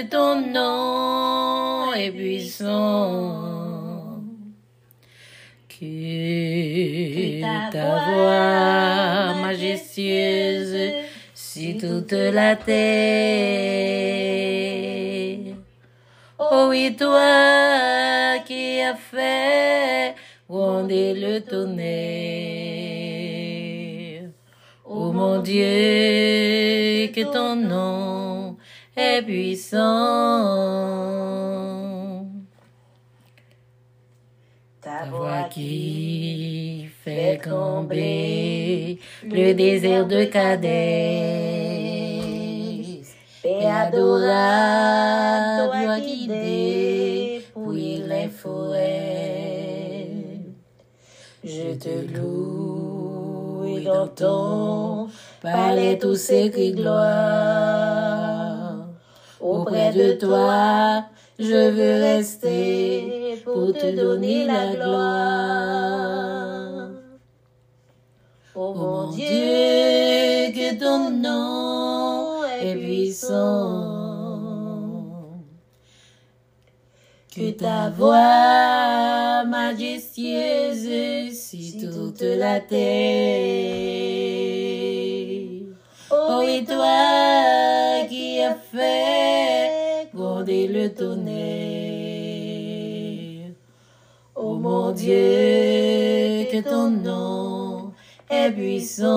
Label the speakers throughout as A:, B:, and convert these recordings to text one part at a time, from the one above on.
A: que ton nom est puissant, que ta voix majestueuse sur toute la terre. Oh oui, toi qui as fait gronder le tonnerre. Oh mon Dieu, que ton nom est puissant. Ta voix qui fait trembler le désert de Cadès. Paix adorable, doit guider pour les forêts. Je te loue et dans ton palais tous ces cris gloire. Auprès de toi, je veux rester pour te donner la gloire. Oh mon Dieu, que ton nom est puissant. Que ta voix majestueuse sur toute la terre. Oh et tonnerre. Oh mon Dieu, que ton nom est puissant.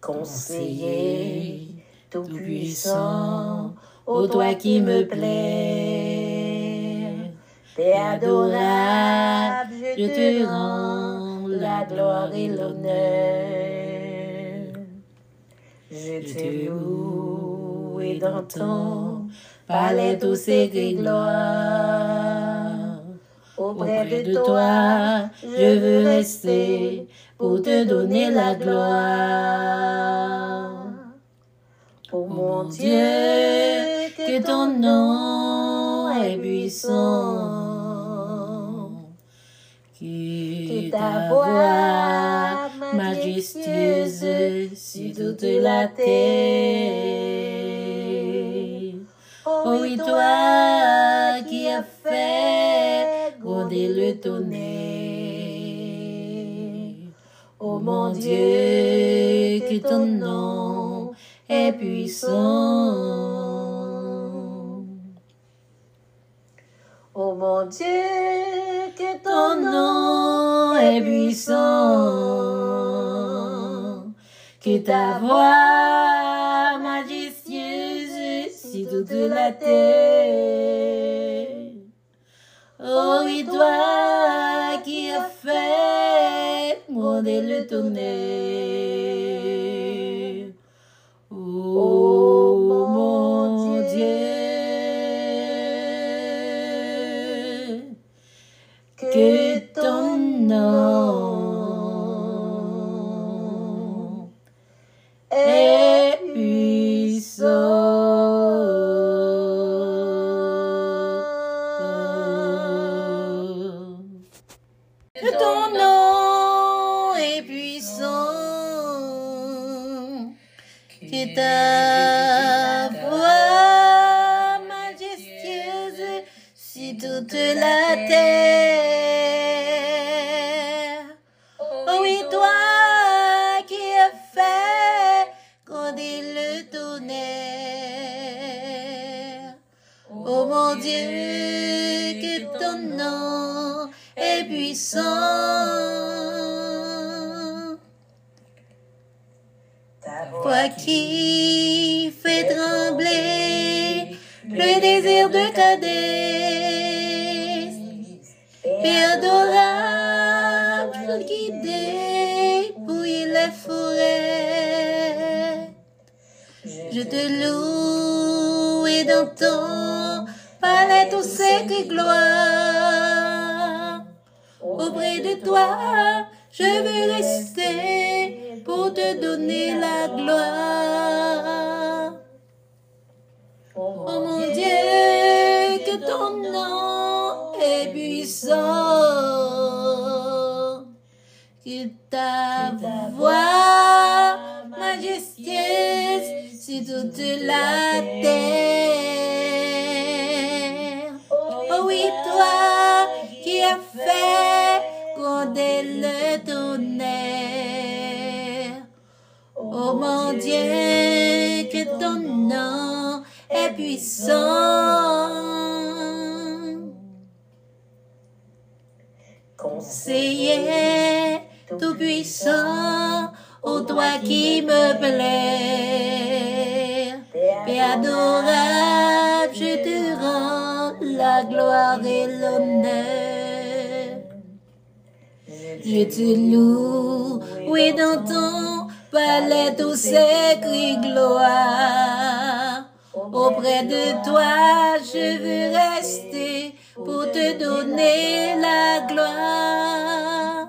A: Conseiller tout puissant, ô toi qui me plais, t'es adorable, je te rends la gloire et l'honneur. Je te loue et dans ton palais tous de gloire. Auprès de toi, je veux rester pour te donner la gloire. Oh mon Dieu, que ton nom est puissant. Que ta voix sur toute la terre. Oui, toi qui as fait gronder le tonnerre. Oh mon Dieu, que ton nom est puissant. Oh mon Dieu, que ton nom est puissant. Que ta voix majestueuse sur toute la terre. Oh oui, toi qui as fait gronder le tonnerre. Ton nom est puissant. Que ta voix majestueuse sur toute la terre. Oh oui, toi qui as fait gronder le tonnerre. Oh mon Dieu, que ton nom puissant. Toi qui fais trembler le désir de Cadès, Père adorable, guider, bouiller les forêts. Je te loue et dans ton palais cris de gloire. Auprès de toi, je veux rester pour te donner la gloire. Oh mon Dieu, que ton nom est puissant, que ta voix majestueuse sur toute la terre. Dieu, que ton nom est puissant. Conseiller tout-puissant, ô toi qui me plais. Père adorable, je te rends la gloire et l'honneur. Je te loue, oui, dans ton palais tout s'écrit gloire. Auprès de toi, je veux rester pour te donner la gloire.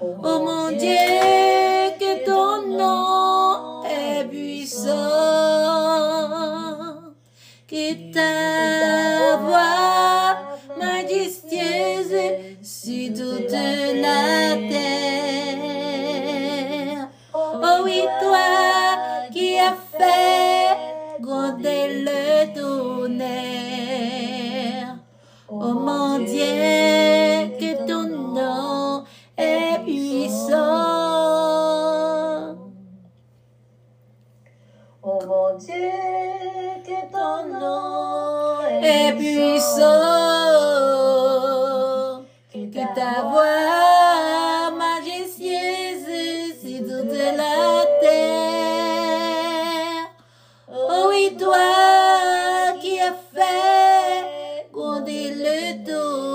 A: Oh mon Dieu, ta voix majestueuse sur toute la terre. Oh oui, toi qui as fait gronder le tonnerre.